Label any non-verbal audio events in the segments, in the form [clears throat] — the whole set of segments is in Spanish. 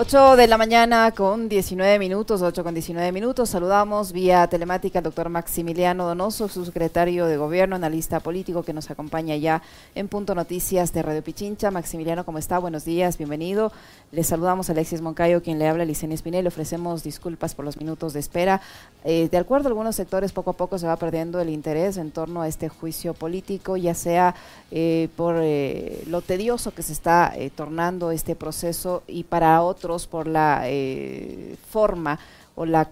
8 de la mañana con 19 minutos, 8 con 19 minutos. Saludamos vía telemática al doctor Maximiliano Donoso, subsecretario de Gobierno, analista político que nos acompaña ya en Punto Noticias de Radio Pichincha. Maximiliano, ¿cómo está? Buenos días, bienvenido. Le saludamos a Alexis Moncayo, quien le habla Licenia Espinel. Le ofrecemos disculpas por los minutos de espera. Eh, de acuerdo algunos sectores, poco a poco se va perdiendo el interés en torno a este juicio político, ya sea eh, por eh, lo tedioso que se está tornando este proceso y para otros por la eh, forma o la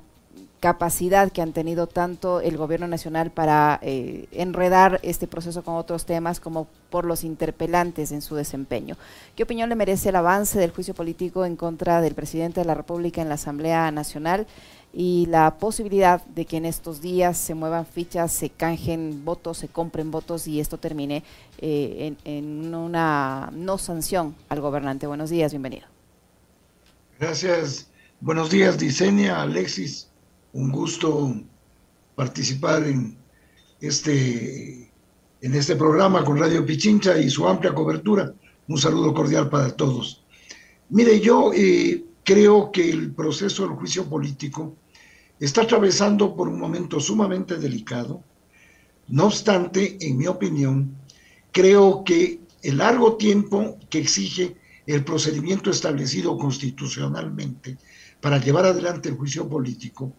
capacidad que han tenido tanto el gobierno nacional para eh, enredar este proceso con otros temas como por los interpelantes en su desempeño. ¿Qué opinión le merece el avance del juicio político en contra del presidente de la República en la Asamblea Nacional y la posibilidad de que en estos días se muevan fichas, se canjen votos, se compren votos y esto termine eh, en, en una no sanción al gobernante? Buenos días, bienvenido. Gracias. Buenos días, Diseña, Alexis. Un gusto participar en este, en este programa con Radio Pichincha y su amplia cobertura. Un saludo cordial para todos. Mire, yo eh, creo que el proceso del juicio político está atravesando por un momento sumamente delicado. No obstante, en mi opinión, creo que el largo tiempo que exige el procedimiento establecido constitucionalmente para llevar adelante el juicio político,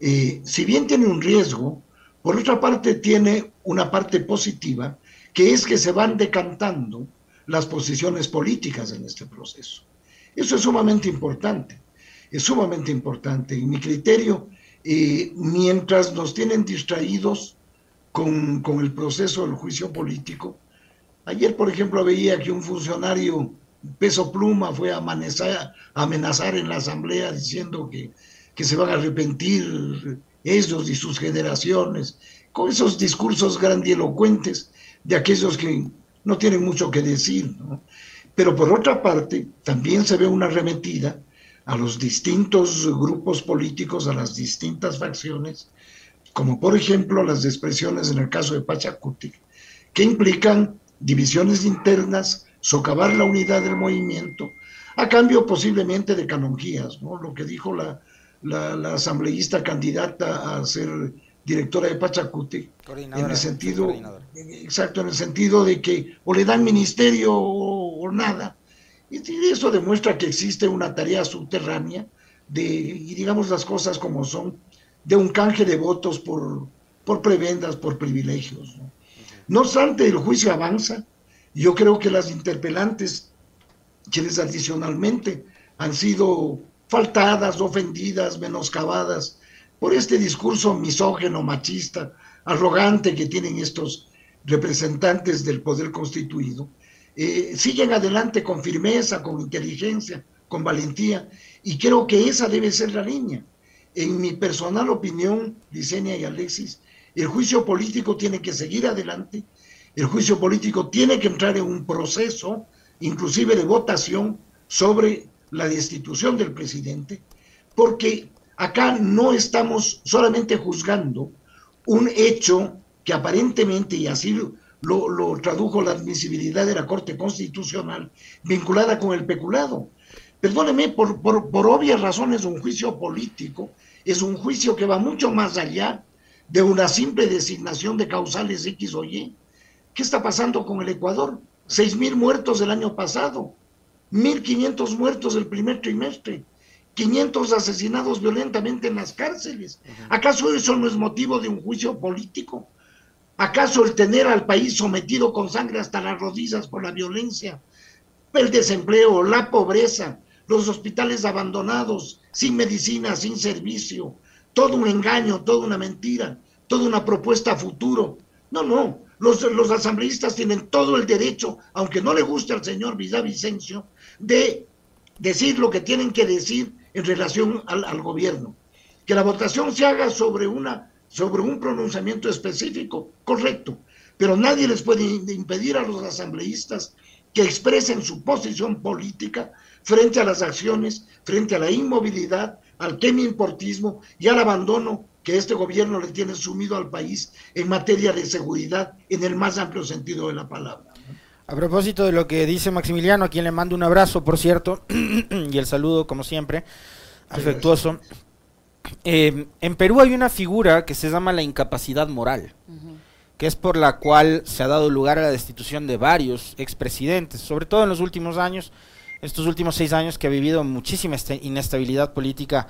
eh, si bien tiene un riesgo, por otra parte tiene una parte positiva, que es que se van decantando las posiciones políticas en este proceso. Eso es sumamente importante, es sumamente importante. En mi criterio, eh, mientras nos tienen distraídos con, con el proceso del juicio político, ayer, por ejemplo, veía que un funcionario Peso Pluma fue a, amenazar en la asamblea diciendo que, que se van a arrepentir ellos y sus generaciones, con esos discursos grandilocuentes de aquellos que no tienen mucho que decir. Pero por otra parte, también se ve una arremetida a los distintos grupos políticos, a las distintas facciones, como por ejemplo las expresiones en el caso de Pachacuti, que implican divisiones internas, socavar la unidad del movimiento, a cambio posiblemente de canonjías, ¿no? Lo que dijo la, la, asambleísta candidata a ser directora de Pachacuti, en el sentido, exacto, en el sentido de que o le dan ministerio o, nada. Y, eso demuestra que existe una tarea subterránea de, y digamos las cosas como son, de un canje de votos por, por prebendas, por privilegios. ¿no? no obstante, el juicio avanza, yo creo que las interpelantes, quienes adicionalmente han sido faltadas, ofendidas, menoscabadas por este discurso misógeno, machista, arrogante que tienen estos representantes del poder constituido, eh, siguen adelante con firmeza, con inteligencia, con valentía, y creo que esa debe ser la línea. En mi personal opinión, Licenia y Alexis, el juicio político tiene que seguir adelante el juicio político tiene que entrar en un proceso, inclusive de votación, sobre la destitución del presidente, porque acá no estamos solamente juzgando un hecho que aparentemente, y así lo, tradujo la admisibilidad de la Corte Constitucional, vinculada con el peculado. Perdóneme, por, por, por obvias razones, un juicio político es un juicio que va mucho más allá de una simple designación de causales X o Y ¿Qué está pasando con el Ecuador? Seis mil muertos el año pasado, 1.500 muertos el primer trimestre, 500 asesinados violentamente en las cárceles. ¿Acaso eso no es motivo de un juicio político? ¿Acaso el tener al país sometido con sangre hasta las rodillas por la violencia, el desempleo, la pobreza, los hospitales abandonados, sin medicina, sin servicio, todo un engaño, toda una mentira, toda una propuesta a futuro? No, no, los, asambleístas tienen todo el derecho, aunque no le guste al señor Villavicencio, de decir lo que tienen que decir en relación al, gobierno. Que la votación se haga sobre, una, sobre un pronunciamiento específico, correcto, pero nadie les puede impedir a los asambleístas que expresen su posición política frente a las acciones, frente a la inmovilidad, al importismo y al abandono que este gobierno le tiene sumido al país en materia de seguridad en el más amplio sentido de la palabra. A propósito de lo que dice Maximiliano, a quien le mando un abrazo, por cierto, [clears throat] y el saludo, como siempre, afectuoso. Eh, en Perú hay una figura que se llama la incapacidad moral, que es por la cual se ha dado lugar a la destitución de varios expresidentes, sobre todo en los últimos años, estos últimos seis años que ha vivido muchísima inestabilidad política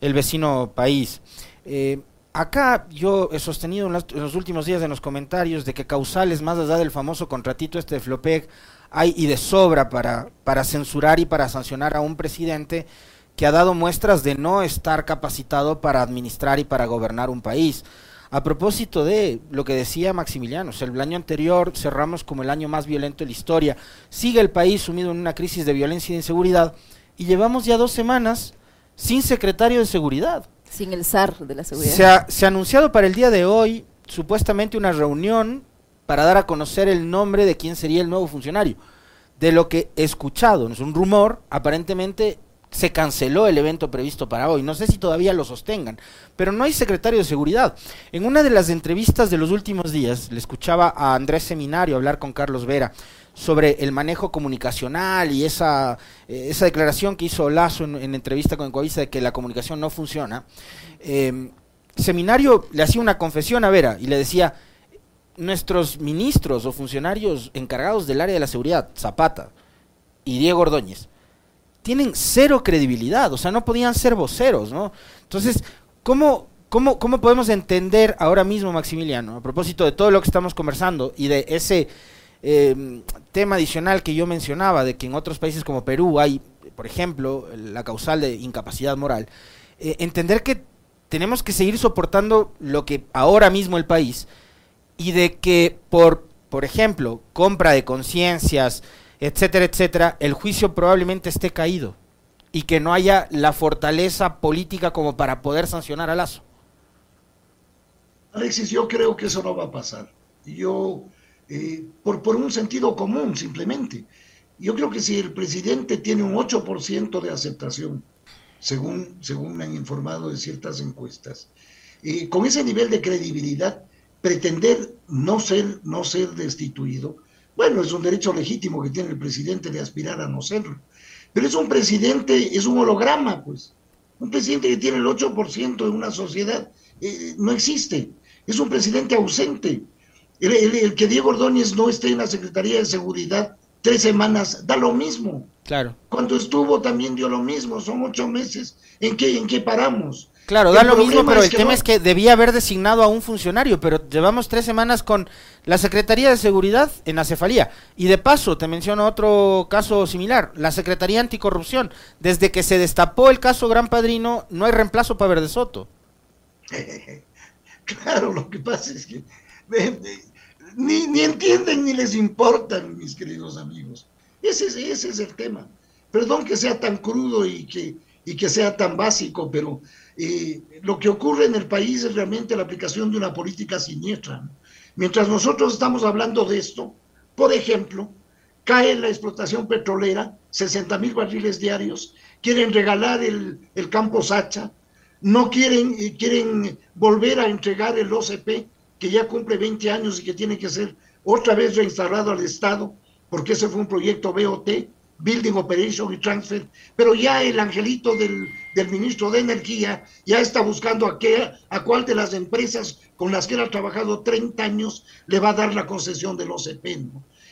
el vecino país. Eh, acá yo he sostenido en los, últimos días en los comentarios de que causales, más allá del famoso contratito este de Flopec, hay y de sobra para, para censurar y para sancionar a un presidente que ha dado muestras de no estar capacitado para administrar y para gobernar un país. A propósito de lo que decía Maximiliano, el año anterior cerramos como el año más violento de la historia, sigue el país sumido en una crisis de violencia y de inseguridad y llevamos ya dos semanas sin secretario de seguridad. Sin el SAR de la seguridad. Se ha, se ha anunciado para el día de hoy supuestamente una reunión para dar a conocer el nombre de quién sería el nuevo funcionario. De lo que he escuchado, es un rumor, aparentemente se canceló el evento previsto para hoy. No sé si todavía lo sostengan, pero no hay secretario de seguridad. En una de las entrevistas de los últimos días, le escuchaba a Andrés Seminario hablar con Carlos Vera sobre el manejo comunicacional y esa, eh, esa declaración que hizo Lazo en, entrevista con Coavisa de que la comunicación no funciona. Eh, seminario le hacía una confesión a Vera y le decía, nuestros ministros o funcionarios encargados del área de la seguridad, Zapata y Diego Ordóñez, tienen cero credibilidad, o sea, no podían ser voceros, ¿no? Entonces, ¿cómo, cómo, cómo podemos entender ahora mismo, Maximiliano, a propósito de todo lo que estamos conversando y de ese eh, tema adicional que yo mencionaba, de que en otros países como Perú hay, por ejemplo, la causal de incapacidad moral, eh, entender que tenemos que seguir soportando lo que ahora mismo el país y de que por, por ejemplo, compra de conciencias, etcétera, etcétera, el juicio probablemente esté caído y que no haya la fortaleza política como para poder sancionar a Lazo. Alexis, yo creo que eso no va a pasar. Yo eh, por, por un sentido común simplemente. Yo creo que si el presidente tiene un 8% de aceptación, según, según me han informado de ciertas encuestas, eh, con ese nivel de credibilidad, pretender no ser, no ser destituido, bueno, es un derecho legítimo que tiene el presidente de aspirar a no serlo. Pero es un presidente, es un holograma, pues. Un presidente que tiene el 8% de una sociedad eh, no existe. Es un presidente ausente. El, que Diego Ordóñez no esté en la Secretaría de Seguridad tres semanas, da lo mismo. Claro. Cuando estuvo también dio lo mismo, son ocho meses. ¿En qué, en qué paramos? Claro, da lo mismo, pero el tema es que debía haber designado a un funcionario, pero llevamos tres semanas con la Secretaría de Seguridad en acefalía. Y de paso, te menciono otro caso similar, la Secretaría Anticorrupción. Desde que se destapó el caso Gran Padrino, no hay reemplazo para Verde Soto. [laughs] claro, lo que pasa es que ni, ni, entienden ni les importan, mis queridos amigos. Ese, ese es el tema. Perdón que sea tan crudo y que, y que sea tan básico, pero eh, lo que ocurre en el país es realmente la aplicación de una política siniestra. Mientras nosotros estamos hablando de esto, por ejemplo, cae la explotación petrolera, 60 mil barriles diarios, quieren regalar el, el campo Sacha, no quieren, eh, quieren volver a entregar el OCP, que ya cumple 20 años y que tiene que ser otra vez reinstalado al Estado, porque ese fue un proyecto BOT, Building Operation y Transfer, pero ya el angelito del, ministro de Energía ya está buscando a, qué, a cuál de las empresas con las que él ha trabajado 30 años le va a dar la concesión del OCP.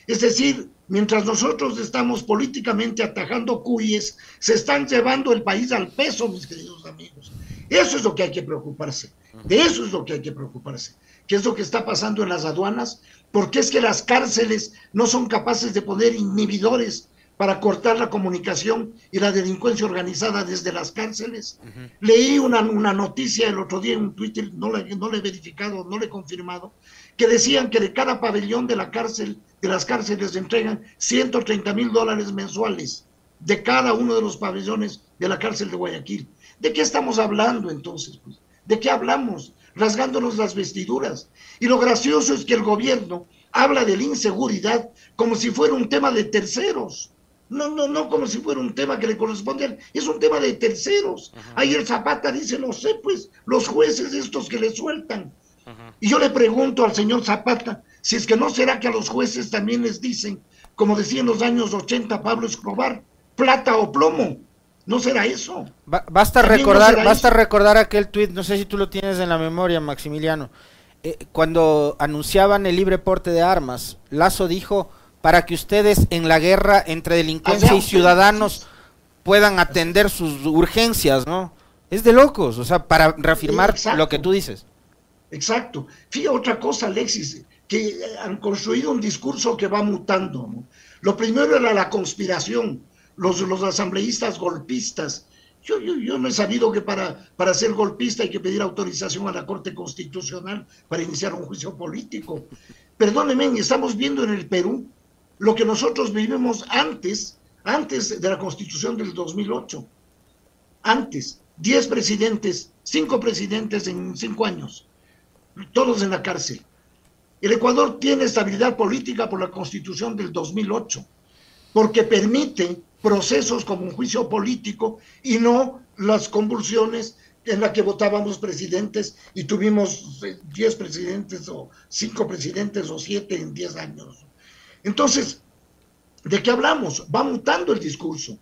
Es decir, mientras nosotros estamos políticamente atajando cuyes, se están llevando el país al peso, mis queridos amigos. Eso es lo que hay que preocuparse. De eso es lo que hay que preocuparse qué es lo que está pasando en las aduanas, porque es que las cárceles no son capaces de poner inhibidores para cortar la comunicación y la delincuencia organizada desde las cárceles. Leí una, una, noticia el otro día en un Twitter, no la, no he verificado, no le he confirmado, que decían que de cada pabellón de la cárcel, de las cárceles se entregan 130 mil dólares mensuales de cada uno de los pabellones de la cárcel de Guayaquil. ¿De qué estamos hablando entonces? Pues? ¿De qué hablamos? rasgándonos las vestiduras. Y lo gracioso es que el gobierno habla de la inseguridad como si fuera un tema de terceros. No, no, no como si fuera un tema que le corresponde a él, es un tema de terceros. Ahí el Zapata dice, no sé, pues, los jueces estos que le sueltan. Y yo le pregunto al señor Zapata, si es que no será que a los jueces también les dicen, como decía en los años 80 Pablo Escobar, plata o plomo. ¿No será eso? basta recordar, basta recordar aquel tuit, no sé si tú lo tienes en la memoria, Maximiliano. Eh, cuando anunciaban el libre porte de armas, Lazo dijo para que ustedes en la guerra entre delincuencia y ciudadanos puedan atender sus urgencias, ¿no? Es de locos, o sea, para reafirmar lo que tú dices. Exacto. Fíjate otra cosa, Alexis, que han construido un discurso que va mutando. Lo primero era la conspiración, los, los asambleístas golpistas. Yo, yo, yo, no he sabido que para, para ser golpista hay que pedir autorización a la Corte Constitucional para iniciar un juicio político. Perdónenme, estamos viendo en el Perú lo que nosotros vivimos antes, antes de la Constitución del 2008. Antes, 10 presidentes, 5 presidentes en 5 años, todos en la cárcel. El Ecuador tiene estabilidad política por la Constitución del 2008, porque permite procesos como un juicio político y no las convulsiones en las que votábamos presidentes y tuvimos 10 eh, presidentes o 5 presidentes o 7 en 10 años. Entonces, ¿de qué hablamos? Va mutando el discurso.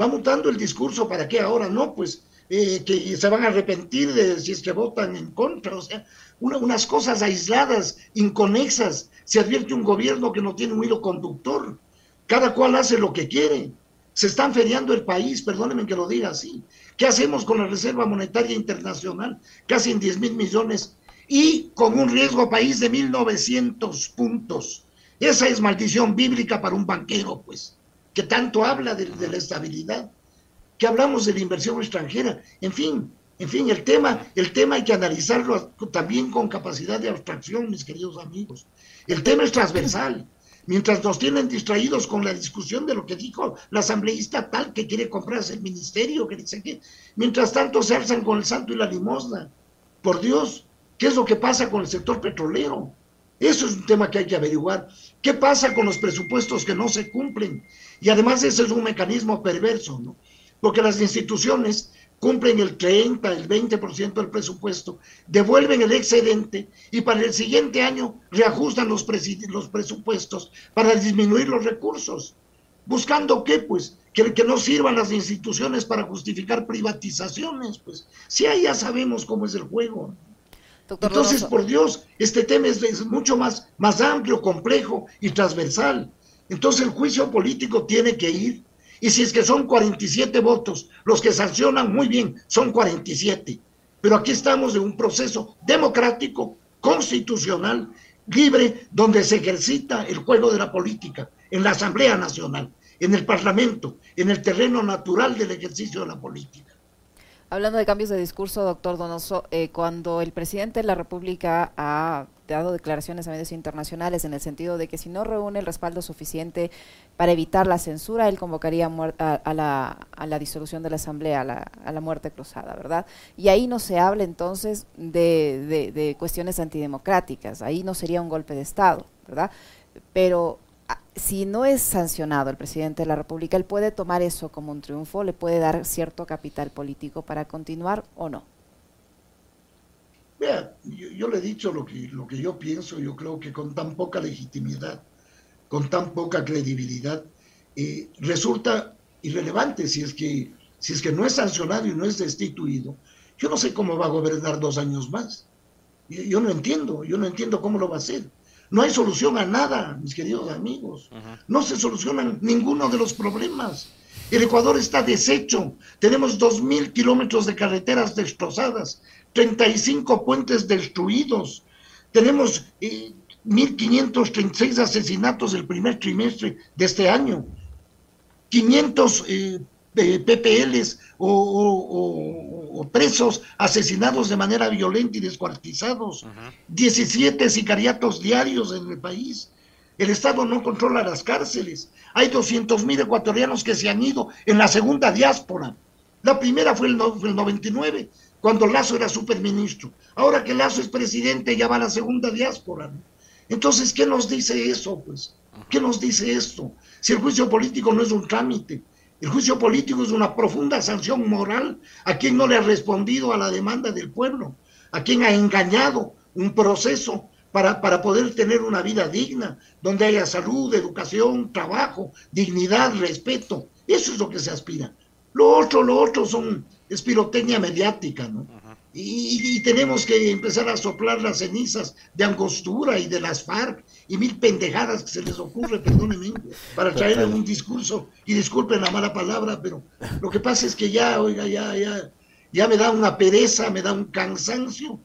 Va mutando el discurso para qué ahora no, pues eh, que se van a arrepentir de si es que votan en contra. O sea, unas cosas aisladas, inconexas. Se advierte un gobierno que no tiene un hilo conductor. Cada cual hace lo que quiere. Se están feriando el país, perdónenme que lo diga así. ¿Qué hacemos con la Reserva Monetaria Internacional? Casi en 10 mil millones. Y con un riesgo país de 1.900 puntos. Esa es maldición bíblica para un banquero, pues, que tanto habla de, la estabilidad, que hablamos de la inversión extranjera. En fin, en fin, el tema, el tema hay que analizarlo también con capacidad de abstracción, mis queridos amigos. El tema es transversal. Mientras nos tienen distraídos con la discusión de lo que dijo la asambleísta tal que quiere comprarse el ministerio, que dice que, mientras tanto se alzan con el santo y la limosna. Por Dios, ¿qué es lo que pasa con el sector petrolero? Eso es un tema que hay que averiguar. ¿Qué pasa con los presupuestos que no se cumplen? Y además ese es un mecanismo perverso, ¿no? Porque las instituciones cumplen el 30, el 20% del presupuesto, devuelven el excedente y para el siguiente año reajustan los, los presupuestos para disminuir los recursos. ¿Buscando qué? Pues que, que no sirvan las instituciones para justificar privatizaciones. Pues si ahí ya sabemos cómo es el juego. Entonces, por Dios, este tema es, es, mucho más, más amplio, complejo y transversal. Entonces el juicio político tiene que ir y si es que son 47 votos los que sancionan, muy bien, son 47. Pero aquí estamos en un proceso democrático, constitucional, libre, donde se ejercita el juego de la política, en la Asamblea Nacional, en el Parlamento, en el terreno natural del ejercicio de la política. Hablando de cambios de discurso, doctor Donoso, eh, cuando el presidente de la República ha dado declaraciones a medios internacionales en el sentido de que si no reúne el respaldo suficiente para evitar la censura, él convocaría a, la, disolución de la Asamblea, a la, muerte cruzada, ¿verdad? Y ahí no se habla entonces de, de cuestiones antidemocráticas, ahí no sería un golpe de Estado, ¿verdad? Pero si no es sancionado el presidente de la República, él puede tomar eso como un triunfo, le puede dar cierto capital político para continuar o no. Vea, yo, le he dicho lo que, lo que yo pienso, yo creo que con tan poca legitimidad, con tan poca credibilidad, eh, resulta irrelevante si es, que, si es que no es sancionado y no es destituido. Yo no sé cómo va a gobernar dos años más. yo no entiendo, yo no entiendo cómo lo va a hacer. No hay solución a nada, mis queridos amigos. No se solucionan ninguno de los problemas. El Ecuador está deshecho. Tenemos dos mil kilómetros de carreteras destrozadas, 35 puentes destruidos. Tenemos eh, 1.536 asesinatos el primer trimestre de este año. 500 eh, PPLs o, presos asesinados de manera violenta y descuartizados, 17 sicariatos diarios en el país. El Estado no controla las cárceles. Hay 200 mil ecuatorianos que se han ido en la segunda diáspora. La primera fue el, el 99, cuando Lazo era superministro. Ahora que Lazo es presidente, ya va a la segunda diáspora. Entonces, ¿qué nos dice eso? Pues, ¿qué nos dice esto? Si el juicio político no es un trámite, el juicio político es una profunda sanción moral a quien no le ha respondido a la demanda del pueblo, a quien ha engañado un proceso para, para poder tener una vida digna, donde haya salud, educación, trabajo, dignidad, respeto. Eso es lo que se aspira. Lo otro, lo otro son es pirotecnia mediática, ¿no? Y, tenemos que empezar a soplar las cenizas de Angostura y de las FARC y mil pendejadas que se les ocurre, perdónenme, para traer un discurso. Y disculpen la mala palabra, pero lo que pasa es que ya, oiga, ya, ya, ya me da una pereza, me da un cansancio,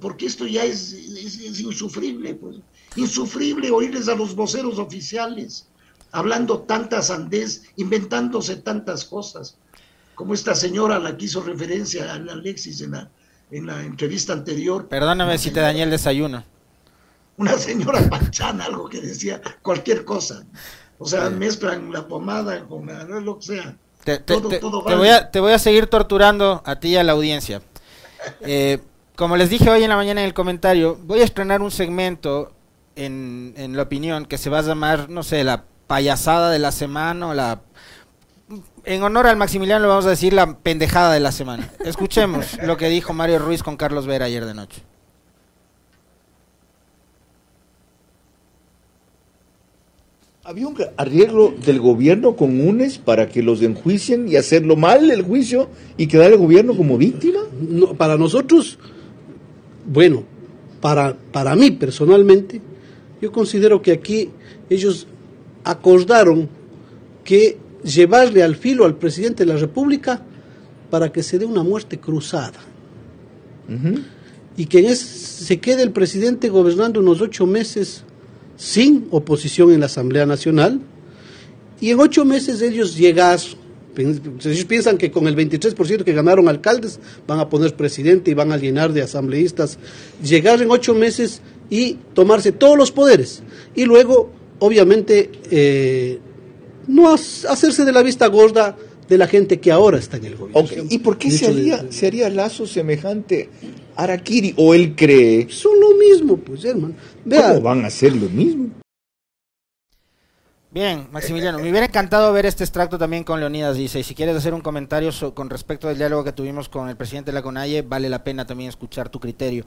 porque esto ya es, es, insufrible, pues. Insufrible oírles a los voceros oficiales hablando tantas andés, inventándose tantas cosas, como esta señora a la que hizo referencia a Alexis en la en la entrevista anterior. Perdóname si te dañé el desayuno. Una señora panchana, algo que decía cualquier cosa. O sea, mezclan la pomada con la, lo que sea. Te, voy a, te voy a seguir torturando a ti y a la audiencia. [laughs] Eh, como les dije hoy en la mañana en el comentario, voy a estrenar un segmento en, en la opinión que se va a llamar, no sé, la payasada de la semana o la en honor al Maximiliano le vamos a decir la pendejada de la semana. Escuchemos [laughs] lo que dijo Mario Ruiz con Carlos Vera ayer de noche. Había un arreglo del gobierno con UNES para que los enjuicien y hacerlo mal el juicio y quedar el gobierno como víctima. No, para nosotros, bueno, para, para mí personalmente, yo considero que aquí ellos acordaron que llevarle al filo al presidente de la República para que se dé una muerte cruzada. Y que se quede el presidente gobernando unos ocho meses sin oposición en la Asamblea Nacional. Y en ocho meses ellos llegar, ellos piensan que con el 23% que ganaron alcaldes van a poner presidente y van a llenar de asambleístas, llegar en ocho meses y tomarse todos los poderes. Y luego, obviamente, eh, no hacerse de la vista gorda de la gente que ahora está en el gobierno. ¿Y por qué se haría, se haría lazo semejante a Arakiri o él cree? Son lo mismo, pues hermano. ¿Cómo van a hacer lo mismo? Bien, Maximiliano, me hubiera encantado ver este extracto también con Leonidas Dice, y si quieres hacer un comentario con respecto del diálogo que tuvimos con el presidente de la CONAIE, vale la pena también escuchar tu criterio.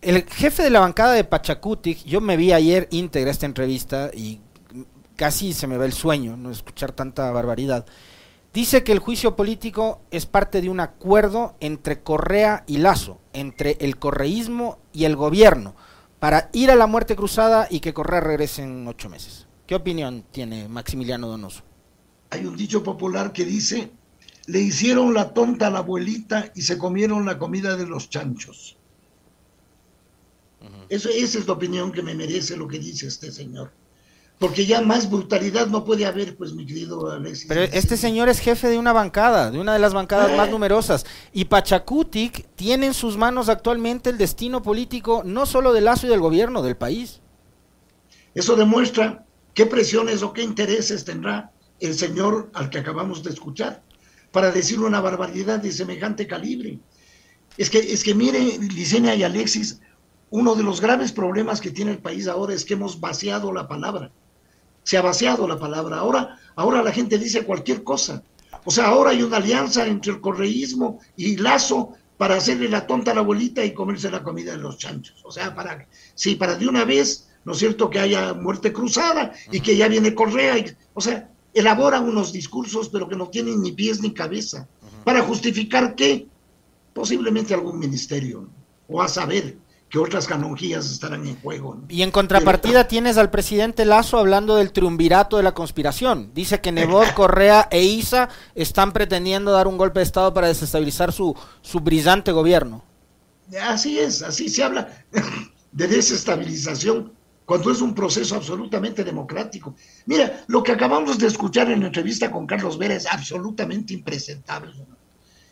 El jefe de la bancada de Pachacutic, yo me vi ayer íntegra esta entrevista y casi se me va el sueño, no escuchar tanta barbaridad. Dice que el juicio político es parte de un acuerdo entre Correa y Lazo, entre el correísmo y el gobierno, para ir a la muerte cruzada y que Correa regrese en ocho meses. ¿Qué opinión tiene Maximiliano Donoso? Hay un dicho popular que dice, le hicieron la tonta a la abuelita y se comieron la comida de los chanchos. Eso, esa es la opinión que me merece lo que dice este señor porque ya más brutalidad no puede haber, pues mi querido Alexis. Pero este señor es jefe de una bancada, de una de las bancadas más numerosas, y Pachacutic tiene en sus manos actualmente el destino político no solo del Lazo y del gobierno, del país. Eso demuestra qué presiones o qué intereses tendrá el señor al que acabamos de escuchar para decir una barbaridad de semejante calibre. Es que, es que mire, Licenia y Alexis, uno de los graves problemas que tiene el país ahora es que hemos vaciado la palabra se ha vaciado la palabra. Ahora, ahora la gente dice cualquier cosa. O sea, ahora hay una alianza entre el correísmo y Lazo para hacerle la tonta a la abuelita y comerse la comida de los chanchos. O sea, para, sí, para de una vez, ¿no es cierto?, que haya muerte cruzada y que ya viene Correa. Y, o sea, elaboran unos discursos, pero que no tienen ni pies ni cabeza. ¿Para justificar qué? Posiblemente algún ministerio, o a saber que otras canonjías estarán en juego. Y en contrapartida tienes al presidente Lazo hablando del triunvirato de la conspiración. Dice que Nebot, Correa e Isa están pretendiendo dar un golpe de Estado para desestabilizar su, su brillante gobierno. Así es, así se habla de desestabilización cuando es un proceso absolutamente democrático. Mira, lo que acabamos de escuchar en la entrevista con Carlos Vera es absolutamente impresentable.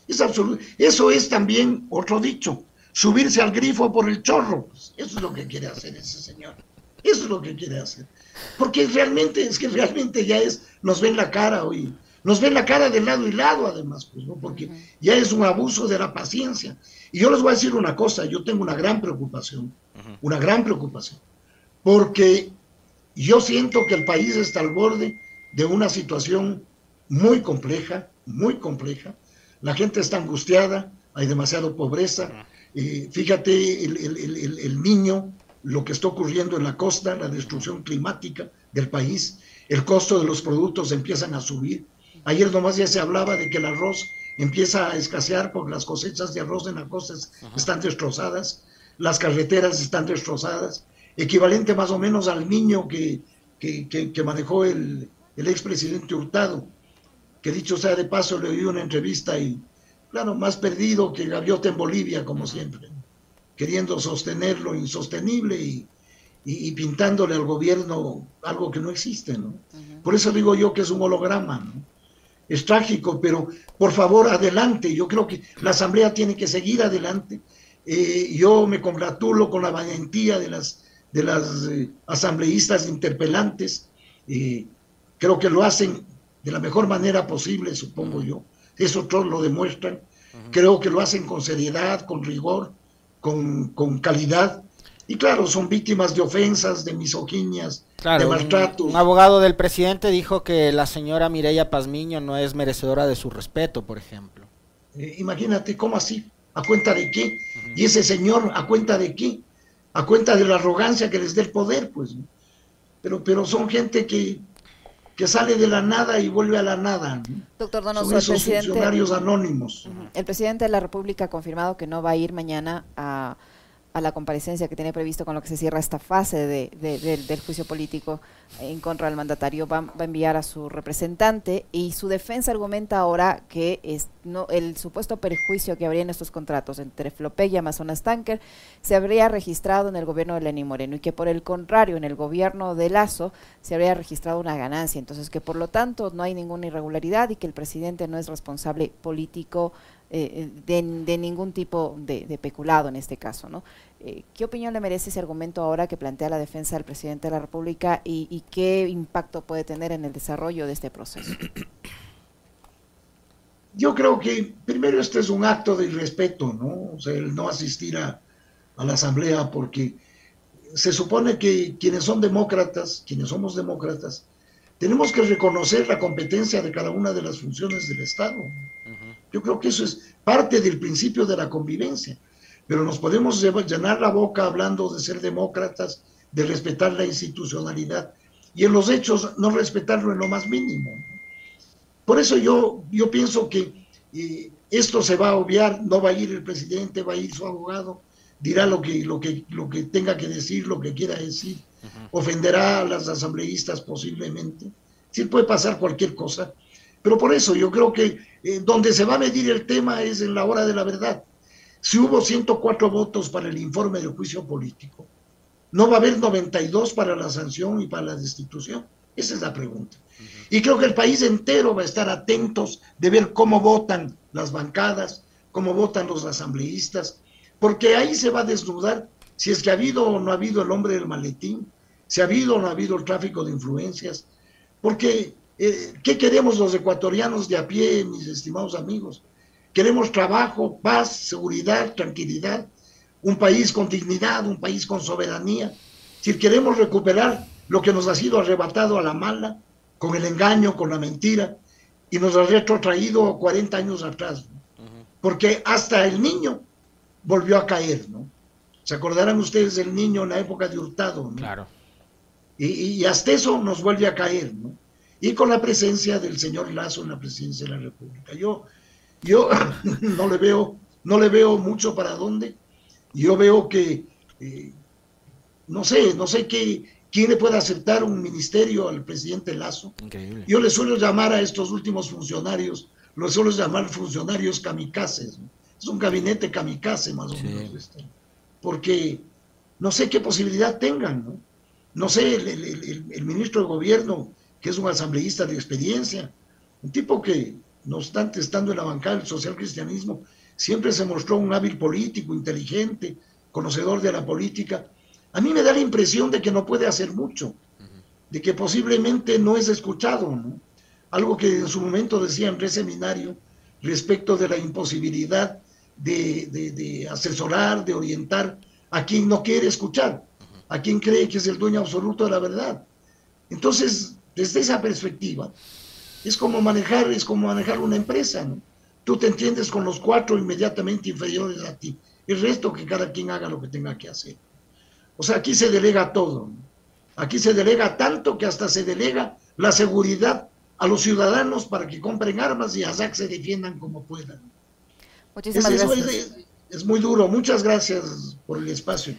Es absoluto. Eso es también otro dicho subirse al grifo por el chorro. Pues, eso es lo que quiere hacer ese señor. Eso es lo que quiere hacer. Porque realmente, es que realmente ya es, nos ven la cara hoy. Nos ven la cara de lado y lado, además, pues, ¿no? Porque ya es un abuso de la paciencia. Y yo les voy a decir una cosa, yo tengo una gran preocupación, una gran preocupación, porque yo siento que el país está al borde de una situación muy compleja, muy compleja. La gente está angustiada, hay demasiada pobreza, fíjate, el, niño lo que está ocurriendo en la costa, la destrucción climática del país, el costo de los productos empiezan a subir. Ayer nomás ya se hablaba de que el arroz empieza a escasear porque las cosechas de arroz en la costa están destrozadas, las carreteras están destrozadas, equivalente más o menos al niño que, que, manejó el, el expresidente Hurtado, que dicho sea de paso le dio una entrevista y, claro, más perdido que gaviota en Bolivia, como siempre, queriendo sostener lo insostenible y, y, pintándole al gobierno algo que no existe, ¿no? Por eso digo yo que es un holograma, ¿no? Es trágico, pero por favor, adelante. Yo creo que la Asamblea tiene que seguir adelante. Eh, yo me congratulo con la valentía de las, de las eh, asambleístas interpelantes. Eh, creo que lo hacen de la mejor manera posible, supongo yo. Eso todos lo demuestran. Creo que lo hacen con seriedad, con rigor, con, con calidad y claro, son víctimas de ofensas, de misoginias, de maltratos. Un, abogado del presidente dijo que la señora Mireya Pazmiño no es merecedora de su respeto, por ejemplo. Eh, imagínate, ¿cómo así? ¿A cuenta de qué? Y ese señor, ¿a cuenta de qué? A cuenta de la arrogancia que les dé el poder, pues. Pero, pero son gente que, que sale de la nada y vuelve a la nada. Doctor Donoso, son esos funcionarios anónimos. El presidente de la República ha confirmado que no va a ir mañana a a la comparecencia que tiene previsto con lo que se cierra esta fase de, del juicio político en contra del mandatario, va, a enviar a su representante y su defensa argumenta ahora que es, no, el supuesto perjuicio que habría en estos contratos entre Flopec y Amazonas Tanker se habría registrado en el gobierno de Lenín Moreno y que por el contrario en el gobierno de Lazo se habría registrado una ganancia, entonces que por lo tanto no hay ninguna irregularidad y que el presidente no es responsable político eh, de, ningún tipo de, peculado en este caso. ¿no? Eh, ¿Qué opinión le merece ese argumento ahora que plantea la defensa del presidente de la República y, qué impacto puede tener en el desarrollo de este proceso? Yo creo que primero este es un acto de irrespeto, ¿no? O sea, el no asistir a la asamblea porque se supone que quienes son demócratas, quienes somos demócratas, tenemos que reconocer la competencia de cada una de las funciones del Estado. Yo creo que eso es parte del principio de la convivencia. Pero nos podemos llenar la boca hablando de ser demócratas, de respetar la institucionalidad y en los hechos no respetarlo en lo más mínimo. Por eso yo, yo pienso que eh, esto se va a obviar, no va a ir el presidente, va a ir su abogado, dirá lo que, lo que, lo que tenga que decir, lo que quiera decir, ofenderá a las asambleístas posiblemente. Sí puede pasar cualquier cosa, pero por eso yo creo que eh, donde se va a medir el tema es en la hora de la verdad. Si hubo 104 votos para el informe del juicio político, no va a haber 92 para la sanción y para la destitución. Esa es la pregunta. Y creo que el país entero va a estar atentos de ver cómo votan las bancadas, cómo votan los asambleístas, porque ahí se va a desnudar si es que ha habido o no ha habido el hombre del maletín, si ha habido o no ha habido el tráfico de influencias, porque eh, ¿Qué queremos los ecuatorianos de a pie, mis estimados amigos? Queremos trabajo, paz, seguridad, tranquilidad, un país con dignidad, un país con soberanía. Si queremos recuperar lo que nos ha sido arrebatado a la mala, con el engaño, con la mentira, y nos ha retrotraído 40 años atrás. Porque hasta el niño volvió a caer, ¿no? ¿Se acordarán ustedes del niño en la época de Hurtado? Claro. Y, y, hasta eso nos vuelve a caer, ¿no? y con la presencia del señor Lazo en la presidencia de la República. Yo, yo [laughs] no le veo, no le veo mucho para dónde. Yo veo que eh, no sé, no sé qué, quién le puede aceptar un ministerio al presidente Lazo. Yo le suelo llamar a estos últimos funcionarios, los suelo llamar funcionarios kamikazes. Es un gabinete kamikaze más o menos. Este, porque no sé qué posibilidad tengan. No, no sé, el ministro de gobierno que es un asambleísta de experiencia, un tipo que, no obstante estando en la bancada del social cristianismo, siempre se mostró un hábil político, inteligente, conocedor de la política. A mí me da la impresión de que no puede hacer mucho, de que posiblemente no es escuchado, ¿no? Algo que en su momento decía en seminario respecto de la imposibilidad de, asesorar, de orientar a quien no quiere escuchar, a quien cree que es el dueño absoluto de la verdad. Entonces, desde esa perspectiva, es como manejar, es como manejar una empresa, ¿no? Tú te entiendes con los cuatro inmediatamente inferiores a ti. El resto que cada quien haga lo que tenga que hacer. O sea, aquí se delega todo. Aquí se delega tanto que hasta se delega la seguridad a los ciudadanos para que compren armas y ASAC se defiendan como puedan. Es muy duro. Muchas gracias por el espacio.